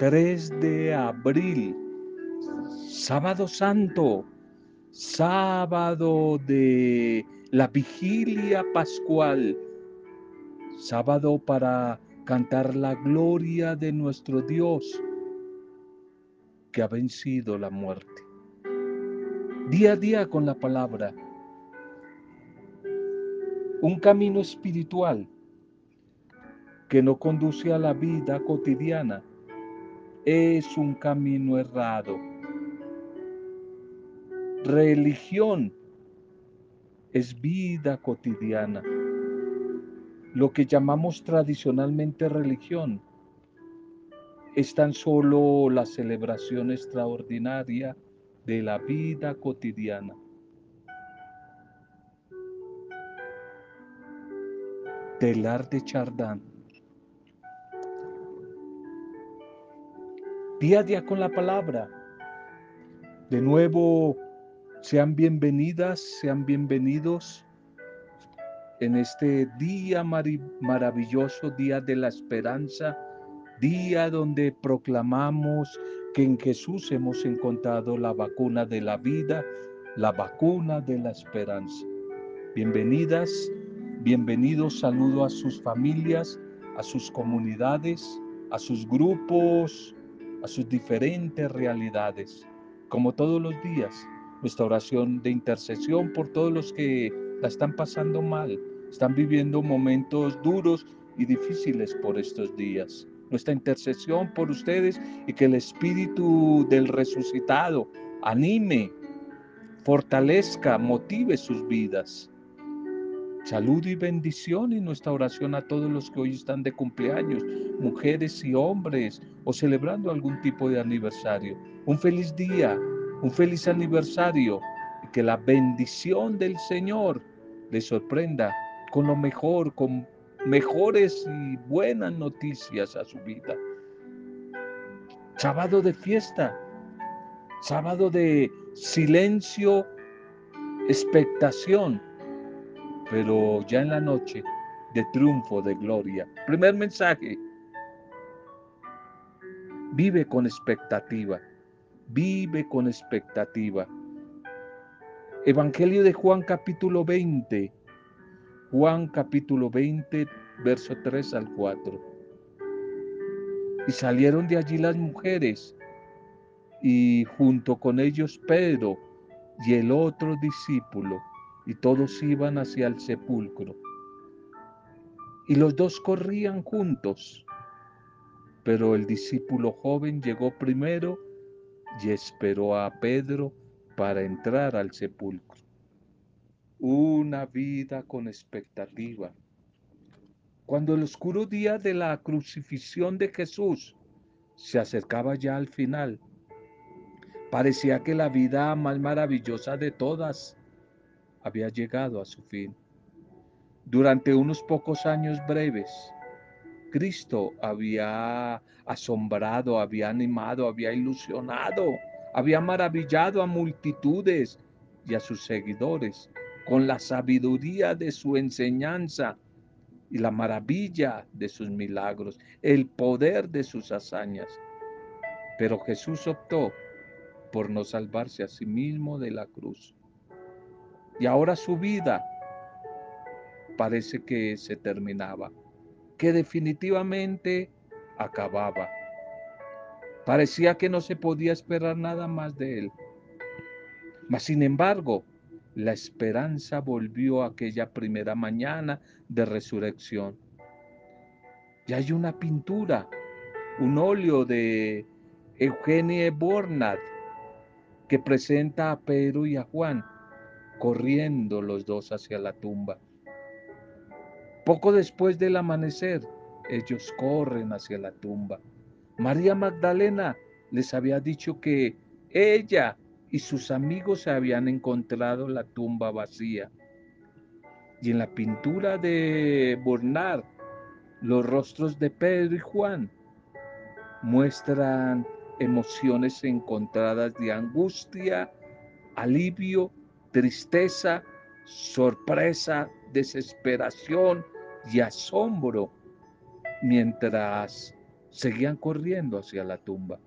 3 de abril, sábado santo, sábado de la vigilia pascual, sábado para cantar la gloria de nuestro Dios que ha vencido la muerte. Día a día con la palabra, un camino espiritual que no conduce a la vida cotidiana, es un camino errado. Religión es vida cotidiana. Lo que llamamos tradicionalmente religión es tan solo la celebración extraordinaria de la vida cotidiana. Telar de Chardán. Día a día con la palabra. De nuevo, sean bienvenidas, sean bienvenidos en este día maravilloso, día de la esperanza, día donde proclamamos que en Jesús hemos encontrado la vacuna de la vida, la vacuna de la esperanza. Bienvenidas, bienvenidos, saludo a sus familias, a sus comunidades, a sus grupos, a sus diferentes realidades. Como todos los días, nuestra oración de intercesión por todos los que la están pasando mal, están viviendo momentos duros y difíciles por estos días nuestra intercesión por ustedes y que el Espíritu del resucitado anime, fortalezca, motive sus vidas. Salud y bendición y nuestra oración a todos los que hoy están de cumpleaños, mujeres y hombres, o celebrando algún tipo de aniversario. Un feliz día, un feliz aniversario, y que la bendición del Señor les sorprenda con lo mejor, con mejores y buenas noticias a su vida. Sábado de fiesta, sábado de silencio, expectación, pero ya en la noche de triunfo, de gloria. Primer mensaje, vive con expectativa, vive con expectativa. Evangelio de Juan capítulo 20, Juan capítulo 20, verso 3 al 4. Y salieron de allí las mujeres y junto con ellos Pedro y el otro discípulo, y todos iban hacia el sepulcro. Y los dos corrían juntos, pero el discípulo joven llegó primero y esperó a Pedro para entrar al sepulcro una vida con expectativa. Cuando el oscuro día de la crucifixión de Jesús se acercaba ya al final, parecía que la vida más maravillosa de todas había llegado a su fin. Durante unos pocos años breves, Cristo había asombrado, había animado, había ilusionado, había maravillado a multitudes y a sus seguidores con la sabiduría de su enseñanza y la maravilla de sus milagros, el poder de sus hazañas. Pero Jesús optó por no salvarse a sí mismo de la cruz. Y ahora su vida parece que se terminaba, que definitivamente acababa. Parecía que no se podía esperar nada más de él. Mas sin embargo, la esperanza volvió aquella primera mañana de resurrección. Y hay una pintura, un óleo de Eugenie Bornat que presenta a Pedro y a Juan corriendo los dos hacia la tumba. Poco después del amanecer, ellos corren hacia la tumba. María Magdalena les había dicho que ella y sus amigos habían encontrado la tumba vacía. Y en la pintura de Bernard, los rostros de Pedro y Juan muestran emociones encontradas de angustia, alivio, tristeza, sorpresa, desesperación y asombro, mientras seguían corriendo hacia la tumba.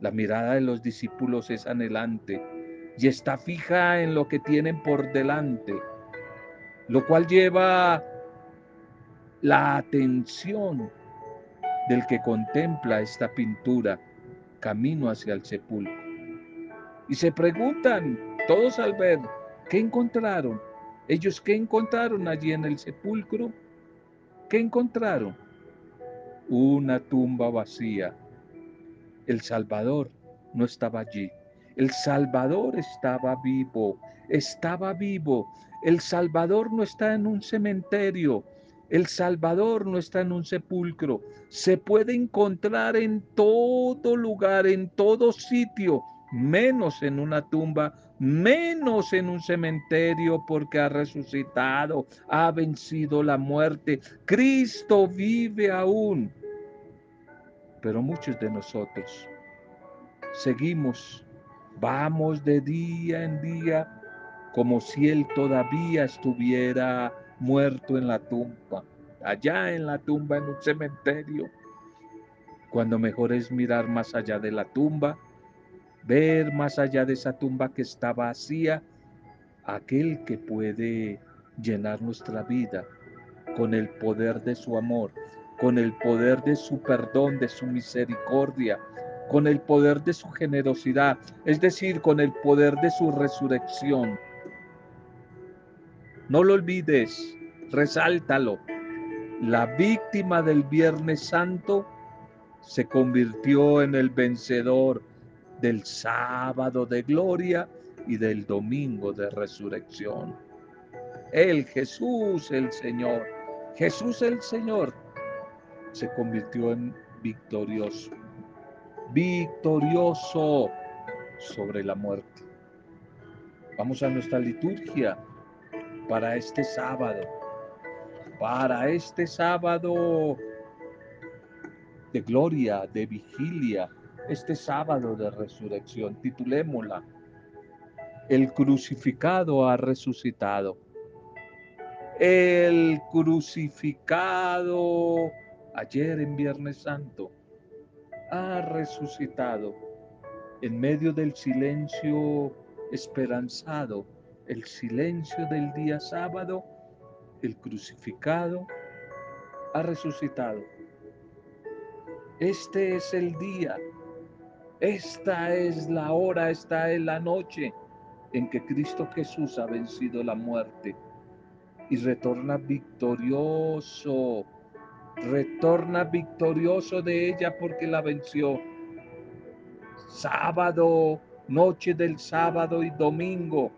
La mirada de los discípulos es anhelante y está fija en lo que tienen por delante, lo cual lleva la atención del que contempla esta pintura camino hacia el sepulcro. Y se preguntan todos al ver, ¿qué encontraron? Ellos, ¿qué encontraron allí en el sepulcro? ¿Qué encontraron? Una tumba vacía. El Salvador no estaba allí. El Salvador estaba vivo, estaba vivo. El Salvador no está en un cementerio. El Salvador no está en un sepulcro. Se puede encontrar en todo lugar, en todo sitio, menos en una tumba, menos en un cementerio, porque ha resucitado, ha vencido la muerte. Cristo vive aún. Pero muchos de nosotros seguimos, vamos de día en día como si Él todavía estuviera muerto en la tumba, allá en la tumba, en un cementerio, cuando mejor es mirar más allá de la tumba, ver más allá de esa tumba que está vacía, aquel que puede llenar nuestra vida con el poder de su amor, con el poder de su perdón, de su misericordia, con el poder de su generosidad, es decir, con el poder de su resurrección. No lo olvides, resáltalo. La víctima del Viernes Santo se convirtió en el vencedor del sábado de gloria y del domingo de resurrección. El Jesús el Señor, Jesús el Señor, se convirtió en victorioso, victorioso sobre la muerte. Vamos a nuestra liturgia para este sábado, para este sábado de gloria, de vigilia, este sábado de resurrección. Titulémosla, El crucificado ha resucitado. El crucificado ayer en Viernes Santo ha resucitado en medio del silencio esperanzado el silencio del día sábado, el crucificado ha resucitado. Este es el día, esta es la hora, esta es la noche en que Cristo Jesús ha vencido la muerte y retorna victorioso, retorna victorioso de ella porque la venció. Sábado, noche del sábado y domingo,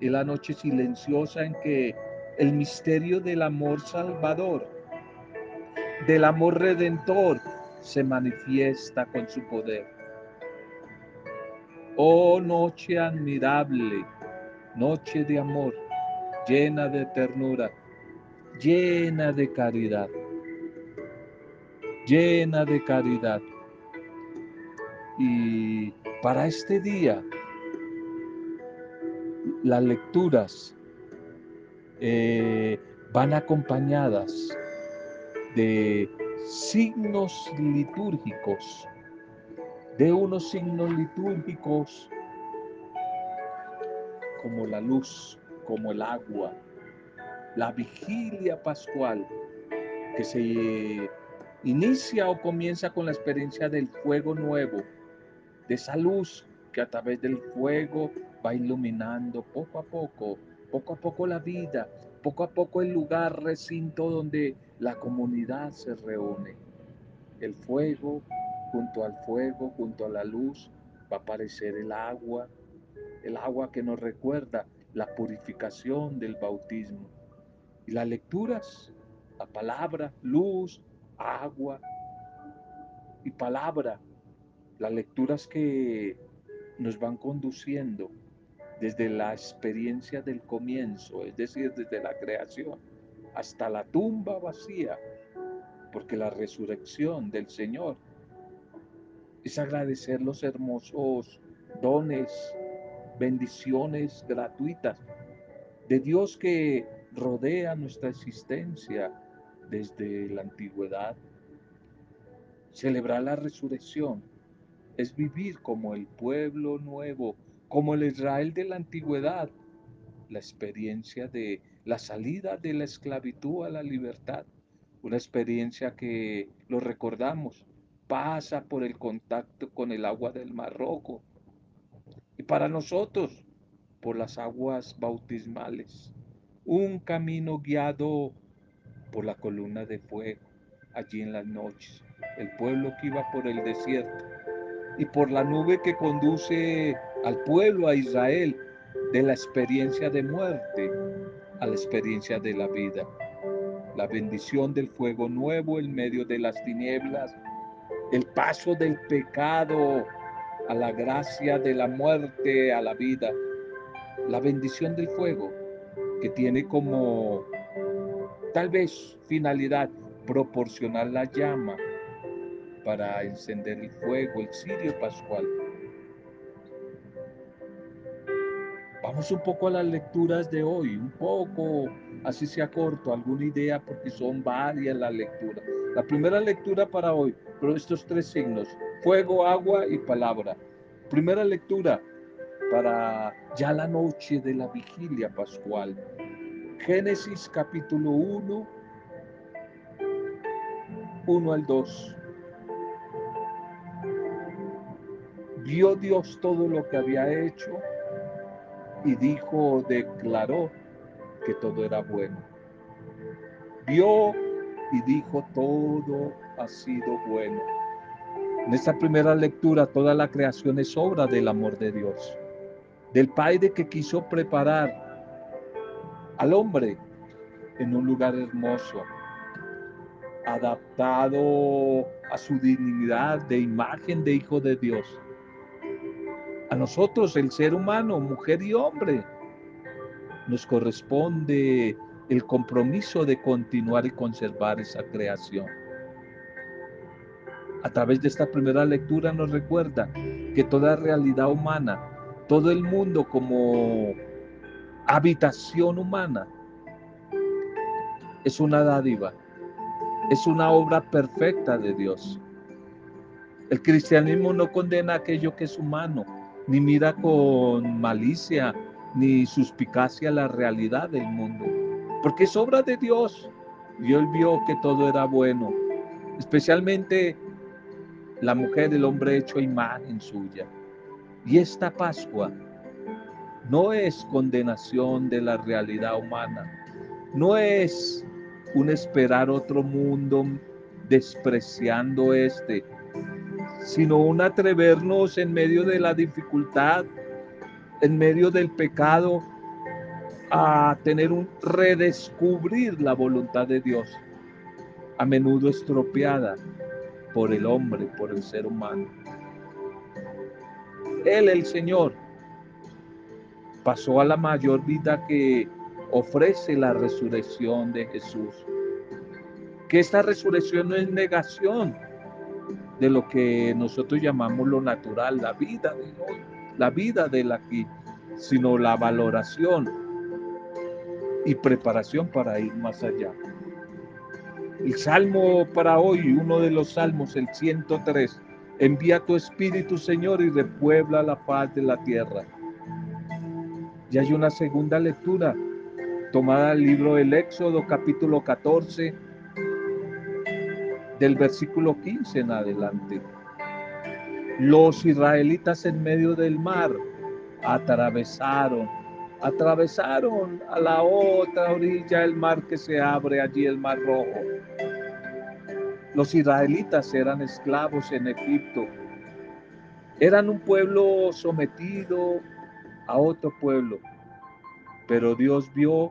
y la noche silenciosa en que el misterio del amor salvador, del amor redentor, se manifiesta con su poder. Oh noche admirable, noche de amor, llena de ternura, llena de caridad, llena de caridad. Y para este día las lecturas eh, van acompañadas de signos litúrgicos, de unos signos litúrgicos como la luz, como el agua, la vigilia pascual que se inicia o comienza con la experiencia del fuego nuevo, de esa luz que a través del fuego va iluminando poco a poco, poco a poco la vida, poco a poco el lugar, recinto donde la comunidad se reúne. El fuego, junto al fuego, junto a la luz, va a aparecer el agua, el agua que nos recuerda la purificación del bautismo. Y las lecturas, la palabra, luz, agua y palabra, las lecturas que nos van conduciendo desde la experiencia del comienzo, es decir, desde la creación, hasta la tumba vacía, porque la resurrección del Señor es agradecer los hermosos dones, bendiciones gratuitas de Dios que rodea nuestra existencia desde la antigüedad, Celebrar la resurrección es vivir como el pueblo nuevo, como el Israel de la antigüedad, la experiencia de la salida de la esclavitud a la libertad, una experiencia que lo recordamos, pasa por el contacto con el agua del Mar Rojo. Y para nosotros por las aguas bautismales, un camino guiado por la columna de fuego allí en las noches, el pueblo que iba por el desierto y por la nube que conduce al pueblo, a Israel, de la experiencia de muerte a la experiencia de la vida. La bendición del fuego nuevo en medio de las tinieblas, el paso del pecado a la gracia de la muerte, a la vida. La bendición del fuego que tiene como tal vez finalidad proporcionar la llama para encender el fuego, el cirio pascual. Un poco a las lecturas de hoy, un poco, así sea corto, alguna idea, porque son varias las lecturas. La primera lectura para hoy, pero estos tres signos, fuego, agua y palabra. Primera lectura para ya la noche de la vigilia pascual. Génesis capítulo 1, 1 al 2. Vio Dios todo lo que había hecho y dijo, declaró que todo era bueno. Vio y dijo, todo ha sido bueno. En esta primera lectura, toda la creación es obra del amor de Dios, del Padre que quiso preparar al hombre en un lugar hermoso, adaptado a su dignidad de imagen de hijo de Dios a nosotros, el ser humano, mujer y hombre, nos corresponde el compromiso de continuar y conservar esa creación. A través de esta primera lectura nos recuerda que toda realidad humana, todo el mundo como habitación humana, es una dádiva, es una obra perfecta de Dios. El cristianismo no condena aquello que es humano, ni mira con malicia ni suspicacia la realidad del mundo, porque es obra de Dios. Y él vio que todo era bueno, especialmente la mujer, el hombre hecho imagen suya. Y esta Pascua no es condenación de la realidad humana, no es un esperar otro mundo despreciando este, sino un atrevernos en medio de la dificultad, en medio del pecado, a tener un redescubrir la voluntad de Dios, a menudo estropeada por el hombre, por el ser humano. Él, el Señor, pasó a la mayor vida que ofrece la resurrección de Jesús. Que esta resurrección no es negación, de lo que nosotros llamamos lo natural, la vida de hoy, la vida del aquí, sino la valoración y preparación para ir más allá. El salmo para hoy, uno de los salmos, el 103, envía tu espíritu, Señor, y repuebla la paz de la tierra. Y hay una segunda lectura tomada del libro del Éxodo, capítulo 14, del versículo 15 en adelante. Los israelitas en medio del mar atravesaron, atravesaron a la otra orilla el mar que se abre allí, el mar rojo. Los israelitas eran esclavos en Egipto. Eran un pueblo sometido a otro pueblo. Pero Dios vio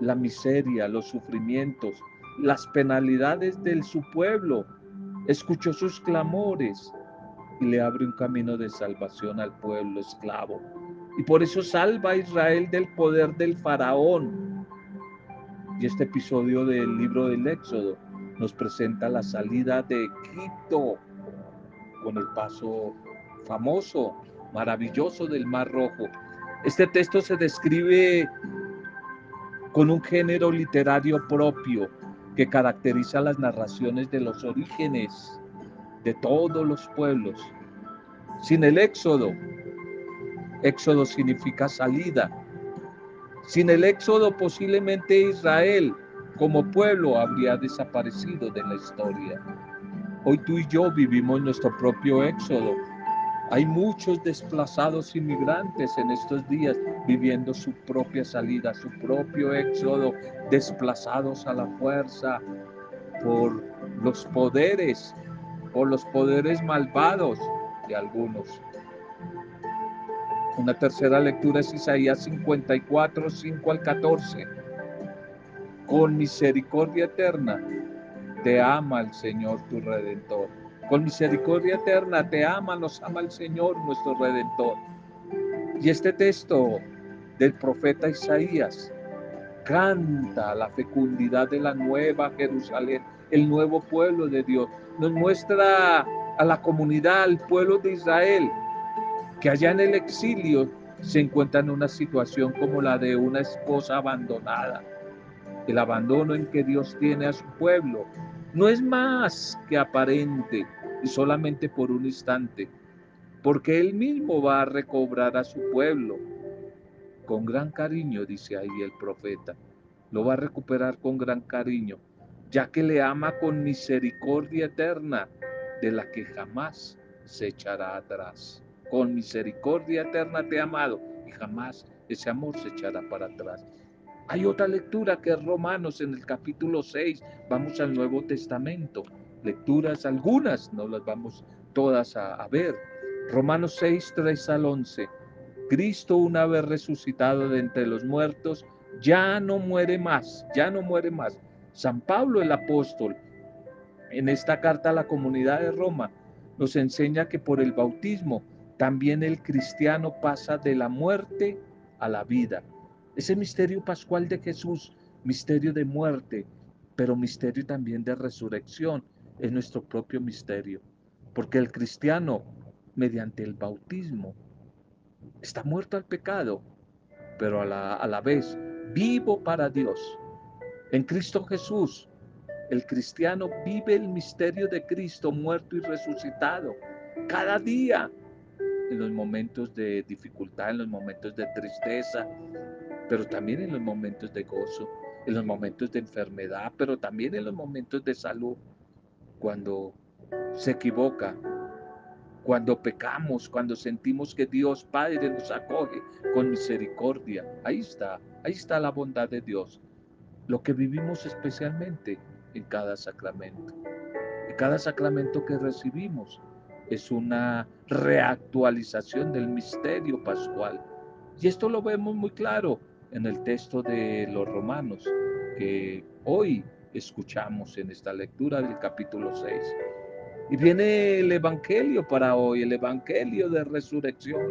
la miseria, los sufrimientos, las penalidades de su pueblo, escuchó sus clamores y le abre un camino de salvación al pueblo esclavo. Y por eso salva a Israel del poder del faraón. Y este episodio del libro del Éxodo nos presenta la salida de Egipto con el paso famoso, maravilloso del Mar Rojo. Este texto se describe con un género literario propio, que caracteriza las narraciones de los orígenes de todos los pueblos. Sin el éxodo, éxodo significa salida. Sin el éxodo posiblemente Israel como pueblo habría desaparecido de la historia. Hoy tú y yo vivimos nuestro propio éxodo. Hay muchos desplazados inmigrantes en estos días viviendo su propia salida, su propio éxodo, desplazados a la fuerza por los poderes, por los poderes malvados de algunos. Una tercera lectura es Isaías 54, 5 al 14. Con misericordia eterna te ama el Señor tu Redentor. Con misericordia eterna te ama, nos ama el Señor nuestro Redentor. Y este texto del profeta Isaías canta la fecundidad de la nueva Jerusalén, el nuevo pueblo de Dios. Nos muestra a la comunidad, al pueblo de Israel, que allá en el exilio se encuentra en una situación como la de una esposa abandonada. El abandono en que Dios tiene a su pueblo no es más que aparente y solamente por un instante, porque Él mismo va a recobrar a su pueblo con gran cariño, dice ahí el profeta. Lo va a recuperar con gran cariño, ya que le ama con misericordia eterna, de la que jamás se echará atrás. Con misericordia eterna te he amado y jamás ese amor se echará para atrás. Hay otra lectura que es Romanos en el capítulo 6. Vamos al Nuevo Testamento. Lecturas algunas, no las vamos todas a, a ver. Romanos 6, 3 al 11. Cristo una vez resucitado de entre los muertos, ya no muere más, ya no muere más. San Pablo el apóstol, en esta carta a la comunidad de Roma, nos enseña que por el bautismo también el cristiano pasa de la muerte a la vida. Ese misterio pascual de Jesús, misterio de muerte, pero misterio también de resurrección, es nuestro propio misterio. Porque el cristiano, mediante el bautismo, está muerto al pecado, pero a la, a la vez vivo para Dios. En Cristo Jesús, el cristiano vive el misterio de Cristo muerto y resucitado cada día en los momentos de dificultad, en los momentos de tristeza, pero también en los momentos de gozo, en los momentos de enfermedad, pero también en los momentos de salud, cuando se equivoca, cuando pecamos, cuando sentimos que Dios Padre nos acoge con misericordia. Ahí está, ahí está la bondad de Dios. Lo que vivimos especialmente en cada sacramento. Y cada sacramento que recibimos es una reactualización del misterio pascual. Y esto lo vemos muy claro en el texto de los romanos que hoy escuchamos en esta lectura del capítulo 6. Y viene el Evangelio para hoy, el Evangelio de resurrección.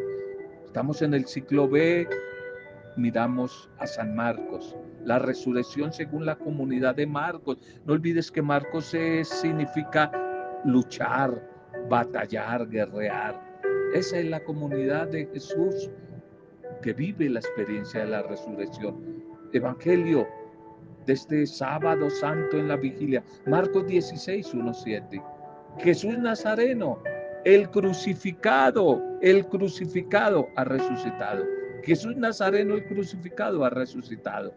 Estamos en el ciclo B, miramos a San Marcos, la resurrección según la comunidad de Marcos. No olvides que Marcos significa luchar, batallar, guerrear. Esa es la comunidad de Jesús que vive la experiencia de la resurrección. Evangelio de este sábado santo en la vigilia. Marcos 16, 1, 7. Jesús Nazareno, el crucificado, el crucificado ha resucitado. Jesús Nazareno, el crucificado, ha resucitado.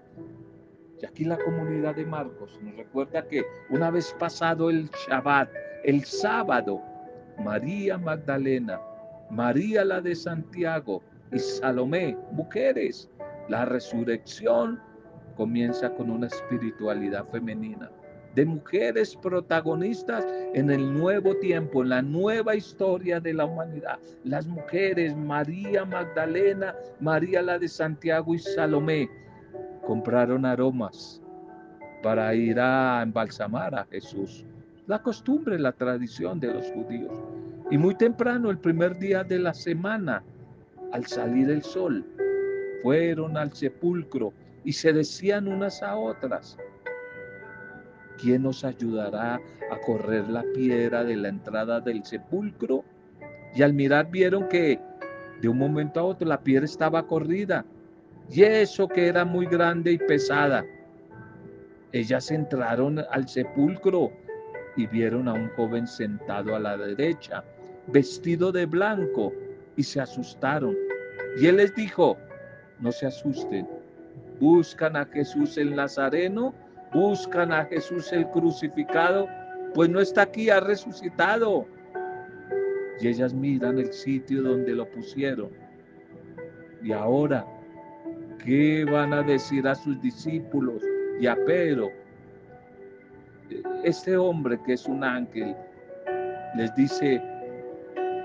Y aquí la comunidad de Marcos nos recuerda que una vez pasado el Shabbat, el sábado, María Magdalena, María la de Santiago y Salomé, mujeres, la resurrección comienza con una espiritualidad femenina de mujeres protagonistas en el nuevo tiempo, en la nueva historia de la humanidad. Las mujeres, María Magdalena, María la de Santiago y Salomé, compraron aromas para ir a embalsamar a Jesús. La costumbre, la tradición de los judíos. Y muy temprano, el primer día de la semana, al salir el sol, fueron al sepulcro y se decían unas a otras, ¿quién nos ayudará a correr la piedra de la entrada del sepulcro? Y al mirar vieron que de un momento a otro la piedra estaba corrida y eso que era muy grande y pesada. Ellas entraron al sepulcro y vieron a un joven sentado a la derecha, vestido de blanco, y se asustaron. Y él les dijo, no se asusten, buscan a Jesús el Nazareno, buscan a Jesús el crucificado, pues no está aquí, ha resucitado. Y ellas miran el sitio donde lo pusieron. Y ahora, ¿qué van a decir a sus discípulos y a Pedro? Este hombre que es un ángel les dice,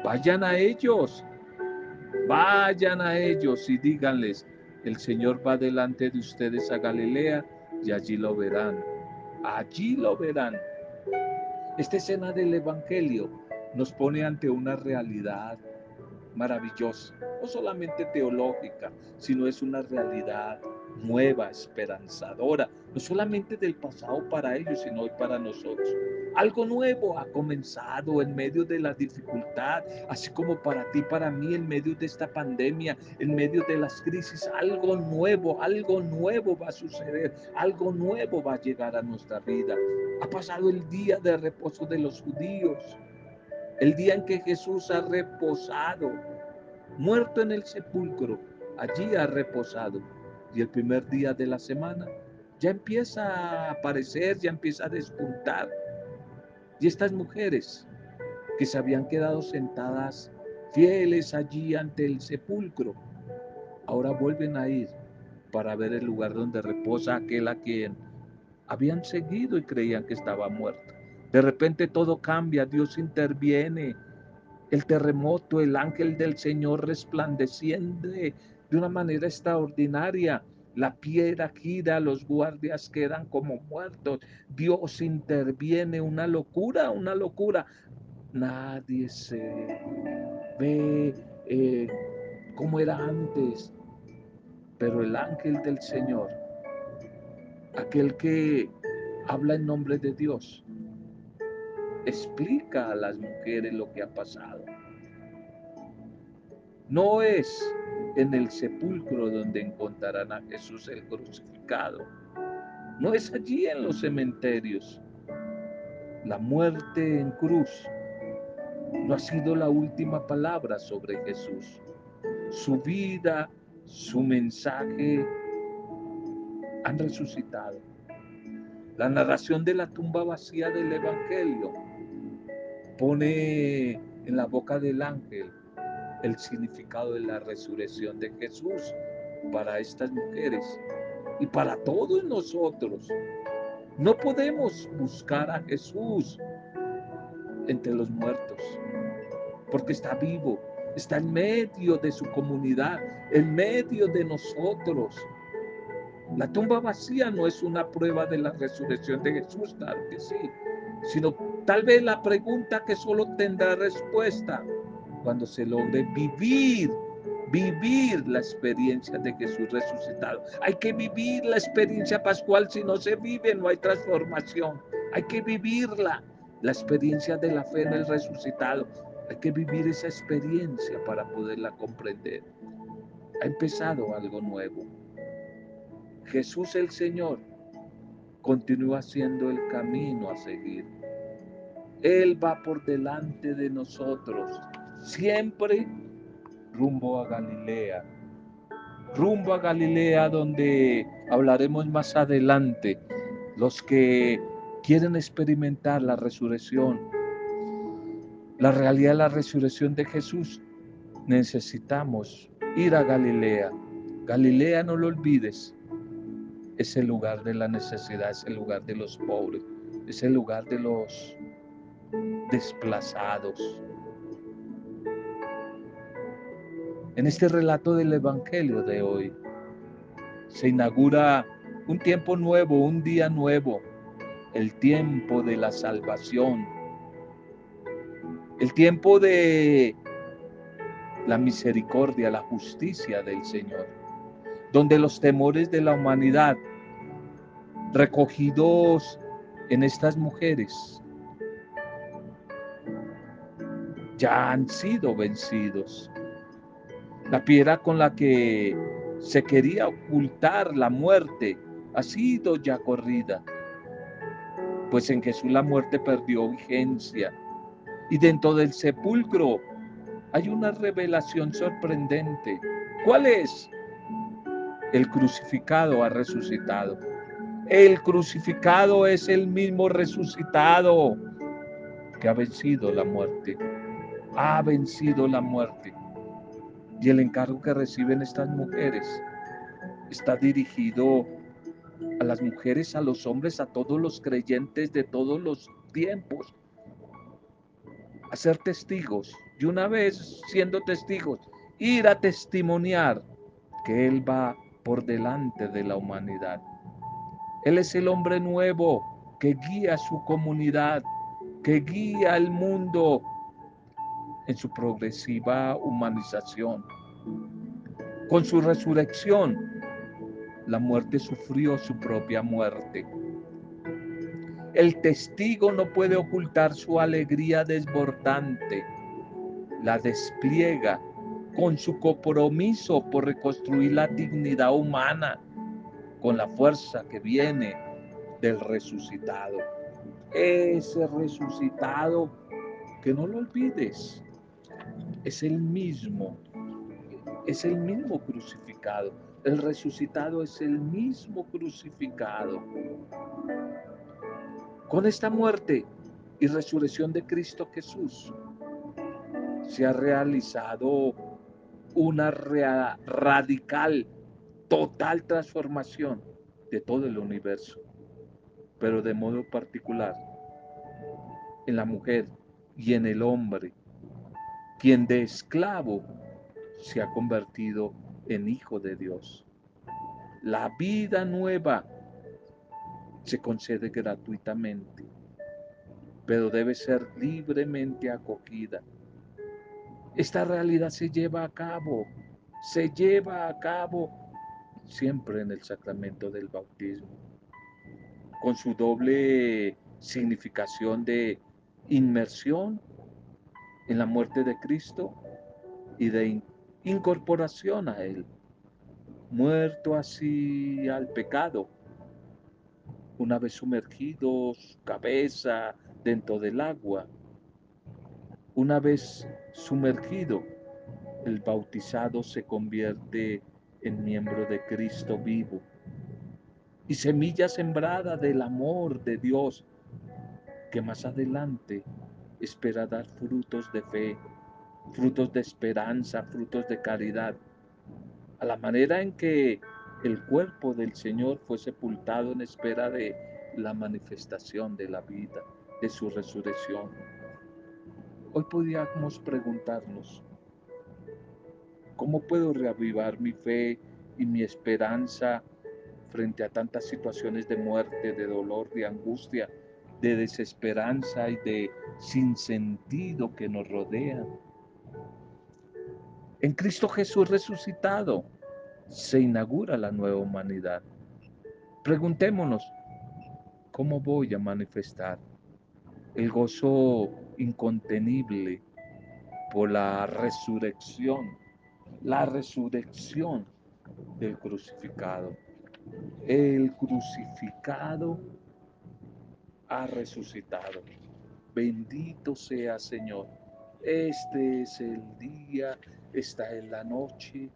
vayan a ellos, vayan a ellos y díganles, el Señor va delante de ustedes a Galilea y allí lo verán, allí lo verán. Esta escena del Evangelio nos pone ante una realidad maravillosa, no solamente teológica, sino es una realidad nueva, esperanzadora, no solamente del pasado para ellos, sino hoy para nosotros. Algo nuevo ha comenzado en medio de la dificultad, así como para ti, para mí, en medio de esta pandemia, en medio de las crisis, algo nuevo, algo nuevo va a suceder, algo nuevo va a llegar a nuestra vida. Ha pasado el día de reposo de los judíos, el día en que Jesús ha reposado, muerto en el sepulcro, allí ha reposado. Y el primer día de la semana ya empieza a aparecer, ya empieza a despuntar. Y estas mujeres que se habían quedado sentadas fieles allí ante el sepulcro, ahora vuelven a ir para ver el lugar donde reposa aquel a quien habían seguido y creían que estaba muerto. De repente todo cambia, Dios interviene. El terremoto, el ángel del Señor resplandeciente de una manera extraordinaria. La piedra gira, los guardias quedan como muertos. Dios interviene, una locura, una locura. Nadie se ve eh, como era antes, pero el ángel del Señor, aquel que habla en nombre de Dios, explica a las mujeres lo que ha pasado. No es en el sepulcro donde encontrarán a Jesús el crucificado. No es allí en los cementerios. La muerte en cruz no ha sido la última palabra sobre Jesús. Su vida, su mensaje han resucitado. La narración de la tumba vacía del Evangelio pone en la boca del ángel el significado de la resurrección de Jesús para estas mujeres y para todos nosotros. No podemos buscar a Jesús entre los muertos, porque está vivo, está en medio de su comunidad, en medio de nosotros. La tumba vacía no es una prueba de la resurrección de Jesús, claro que sí, sino tal vez la pregunta que solo tendrá respuesta cuando se logre vivir, vivir la experiencia de Jesús resucitado. Hay que vivir la experiencia pascual, si no se vive no hay transformación. Hay que vivirla, la experiencia de la fe en el resucitado. Hay que vivir esa experiencia para poderla comprender. Ha empezado algo nuevo. Jesús el Señor continúa siendo el camino a seguir. Él va por delante de nosotros, siempre rumbo a Galilea. Rumbo a Galilea donde hablaremos más adelante. Los que quieren experimentar la resurrección, la realidad de la resurrección de Jesús, necesitamos ir a Galilea. Galilea, no lo olvides, es el lugar de la necesidad, es el lugar de los pobres, es el lugar de los desplazados. En este relato del Evangelio de hoy se inaugura un tiempo nuevo, un día nuevo, el tiempo de la salvación, el tiempo de la misericordia, la justicia del Señor donde los temores de la humanidad recogidos en estas mujeres ya han sido vencidos. La piedra con la que se quería ocultar la muerte ha sido ya corrida. pues en Jesús la muerte perdió vigencia. Y dentro del sepulcro hay una revelación sorprendente. ¿Cuál es? El crucificado ha resucitado. El crucificado es el mismo resucitado que ha vencido la muerte. Ha vencido la muerte. Y el encargo que reciben estas mujeres está dirigido a las mujeres, a los hombres, a todos los creyentes de todos los tiempos, a ser testigos. Y una vez siendo testigos, ir a testimoniar que Él va por delante de la humanidad. Él es el hombre nuevo que guía su comunidad, que guía al mundo en su progresiva humanización. Con su resurrección, la muerte sufrió su propia muerte. El testigo no puede ocultar su alegría desbordante. La despliega con su compromiso por reconstruir la dignidad humana, con la fuerza que viene del resucitado. Ese resucitado, que no lo olvides, es el mismo, es el mismo crucificado. El resucitado es el mismo crucificado. Con esta muerte y resurrección de Cristo Jesús se ha realizado una radical, total transformación de todo el universo, pero de modo particular en la mujer y en el hombre, quien de esclavo se ha convertido en hijo de Dios. La vida nueva se concede gratuitamente, pero debe ser libremente acogida. Esta realidad se lleva a cabo, se lleva a cabo siempre en el sacramento del bautismo, con su doble significación de inmersión en la muerte de Cristo y de incorporación a Él, muerto así al pecado, una vez sumergido su cabeza dentro del agua, una vez sumergido, el bautizado se convierte en miembro de Cristo vivo. Y semilla sembrada del amor de Dios que más adelante espera dar frutos de fe, frutos de esperanza, frutos de caridad, a la manera en que el cuerpo del Señor fue sepultado en espera de la manifestación de la vida, de su resurrección. Hoy podríamos preguntarnos, ¿cómo puedo reavivar mi fe y mi esperanza frente a tantas situaciones de muerte, de dolor, de angustia, de desesperanza y de sinsentido que nos rodean? En Cristo Jesús resucitado se inaugura la nueva humanidad. Preguntémonos, ¿cómo voy a manifestar el gozo incontenible por la resurrección, la resurrección del crucificado? El crucificado ha resucitado. Bendito sea Señor. Este es el día esta es la noche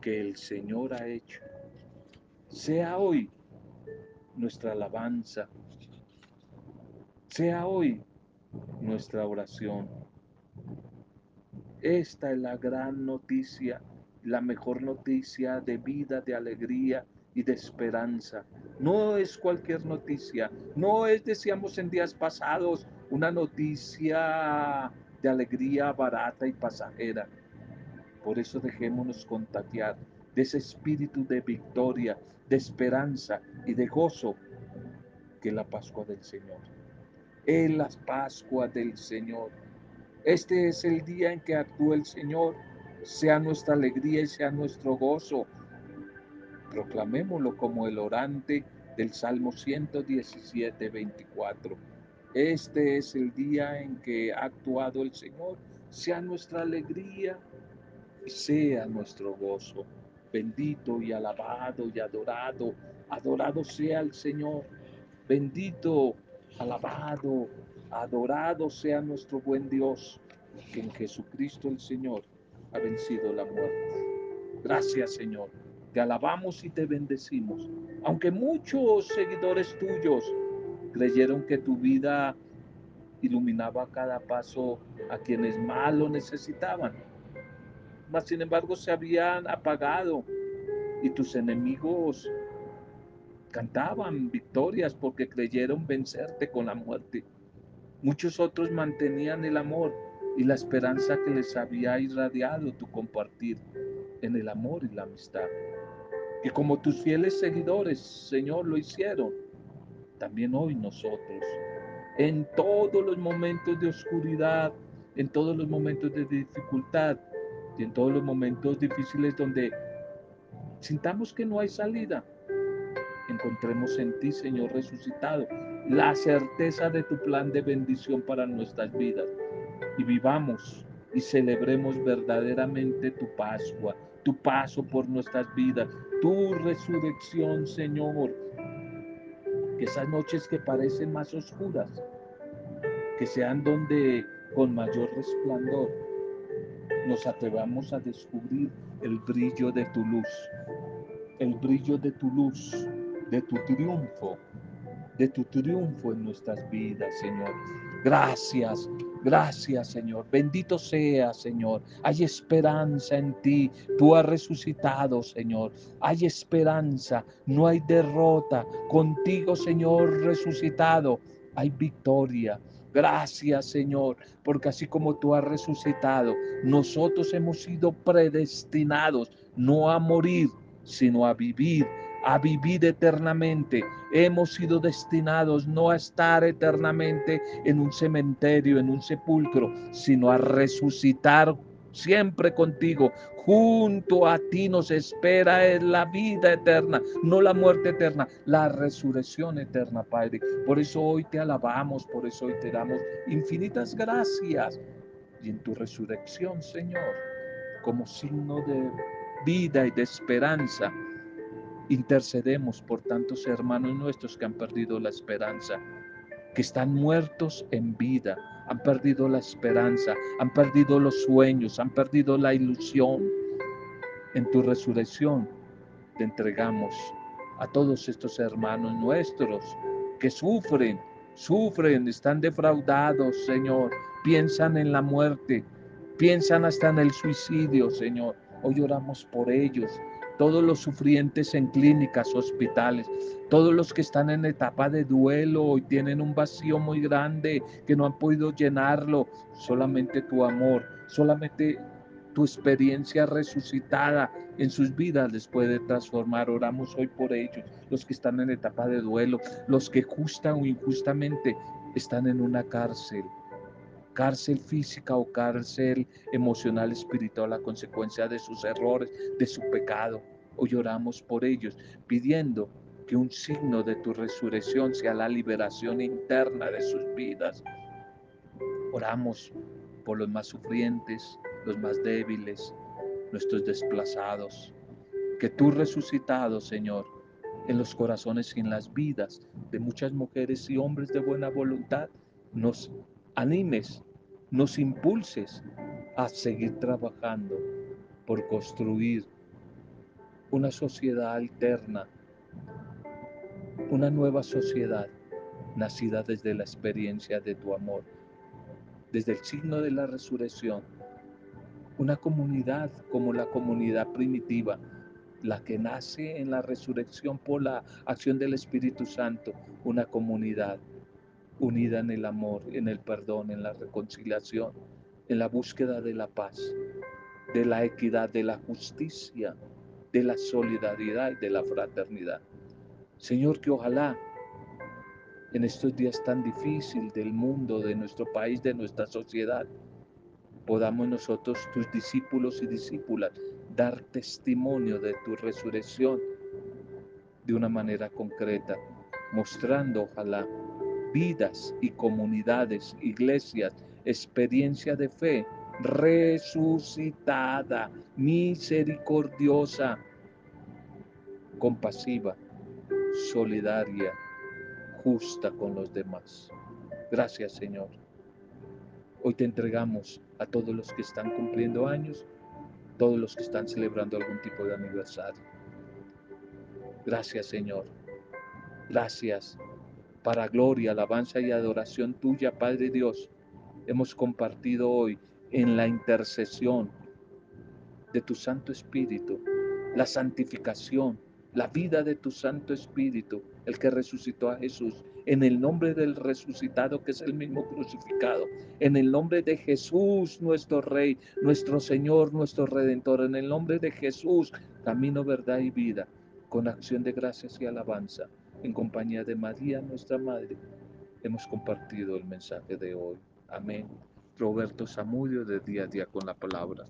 que el Señor ha hecho. Sea hoy nuestra alabanza. Sea hoy nuestra oración. Esta es la gran noticia, la mejor noticia de vida, de alegría y de esperanza. No es cualquier noticia, no es, decíamos en días pasados, una noticia de alegría barata y pasajera. Por eso dejémonos contagiar de ese espíritu de victoria, de esperanza y de gozo que es la Pascua del Señor. Es la Pascua del Señor. Este es el día en que actúa el Señor. Sea nuestra alegría y sea nuestro gozo. Proclamémoslo como el orante del Salmo 117, 24. Este es el día en que ha actuado el Señor. Sea nuestra alegría sea nuestro gozo. Bendito y alabado y adorado, adorado sea el Señor. Bendito Alabado, adorado sea nuestro buen Dios, que en Jesucristo el Señor ha vencido la muerte. Gracias Señor, te alabamos y te bendecimos. Aunque muchos seguidores tuyos creyeron que tu vida iluminaba cada paso a quienes más lo necesitaban, mas sin embargo se habían apagado y tus enemigos cantaban victorias porque creyeron vencerte con la muerte. Muchos otros mantenían el amor y la esperanza que les había irradiado tu compartir en el amor y la amistad. Y como tus fieles seguidores, Señor, lo hicieron, también hoy nosotros, en todos los momentos de oscuridad, en todos los momentos de dificultad y en todos los momentos difíciles donde sintamos que no hay salida, encontremos en ti, Señor resucitado, la certeza de tu plan de bendición para nuestras vidas. Y vivamos y celebremos verdaderamente tu Pascua, tu paso por nuestras vidas, tu resurrección, Señor. Que esas noches que parecen más oscuras, que sean donde con mayor resplandor nos atrevamos a descubrir el brillo de tu luz, el brillo de tu luz, de tu triunfo, de tu triunfo en nuestras vidas, Señor. Gracias, gracias, Señor. Bendito sea, Señor. Hay esperanza en ti. Tú has resucitado, Señor. Hay esperanza, no hay derrota. Contigo, Señor, resucitado, hay victoria. Gracias, Señor, porque así como tú has resucitado, nosotros hemos sido predestinados no a morir, sino a vivir, a vivir eternamente. Hemos sido destinados no a estar eternamente en un cementerio, en un sepulcro, sino a resucitar siempre contigo. Junto a ti nos espera es la vida eterna, no la muerte eterna, la resurrección eterna, Padre. Por eso hoy te alabamos, por eso hoy te damos infinitas gracias. Y en tu resurrección, Señor, como signo de vida y de esperanza, intercedemos por tantos hermanos nuestros que han perdido la esperanza, que están muertos en vida, han perdido la esperanza, han perdido los sueños, han perdido la ilusión. En tu resurrección te entregamos a todos estos hermanos nuestros que sufren, sufren, están defraudados, Señor, piensan en la muerte, piensan hasta en el suicidio, Señor. Hoy oramos por ellos, todos los sufrientes en clínicas, hospitales, todos los que están en etapa de duelo y tienen un vacío muy grande que no han podido llenarlo, solamente tu amor, solamente tu experiencia resucitada en sus vidas les puede transformar. Oramos hoy por ellos, los que están en etapa de duelo, los que justa o injustamente están en una cárcel, cárcel física o cárcel emocional, espiritual, a consecuencia de sus errores, de su pecado. Hoy oramos por ellos, pidiendo que un signo de tu resurrección sea la liberación interna de sus vidas. Oramos por los más sufrientes, los más débiles, nuestros desplazados. Que tú resucitado, Señor, en los corazones y en las vidas de muchas mujeres y hombres de buena voluntad, nos animes, nos impulses a seguir trabajando por construir una sociedad alterna, una nueva sociedad nacida desde la experiencia de tu amor, desde el signo de la resurrección, una comunidad como la comunidad primitiva, la que nace en la resurrección por la acción del Espíritu Santo, una comunidad unida en el amor, en el perdón, en la reconciliación, en la búsqueda de la paz, de la equidad, de la justicia, de la solidaridad y de la fraternidad. Señor, que ojalá en estos días tan difíciles del mundo, de nuestro país, de nuestra sociedad, podamos nosotros, tus discípulos y discípulas, dar testimonio de tu resurrección de una manera concreta, mostrando, ojalá, vidas y comunidades, iglesias, experiencia de fe resucitada, misericordiosa, compasiva, solidaria, justa con los demás. Gracias, Señor. Hoy te entregamos a todos los que están cumpliendo años, todos los que están celebrando algún tipo de aniversario. Gracias, Señor. Gracias. Para gloria, alabanza y adoración tuya, Padre Dios, hemos compartido hoy en la intercesión de tu Santo Espíritu, la santificación, la vida de tu Santo Espíritu, el que resucitó a Jesús, en el nombre del resucitado que es el mismo crucificado, en el nombre de Jesús nuestro Rey, nuestro Señor, nuestro Redentor, en el nombre de Jesús, camino, verdad y vida, con acción de gracias y alabanza, en compañía de María, nuestra Madre, hemos compartido el mensaje de hoy. Amén. Roberto Zamudio de día a día con la palabra.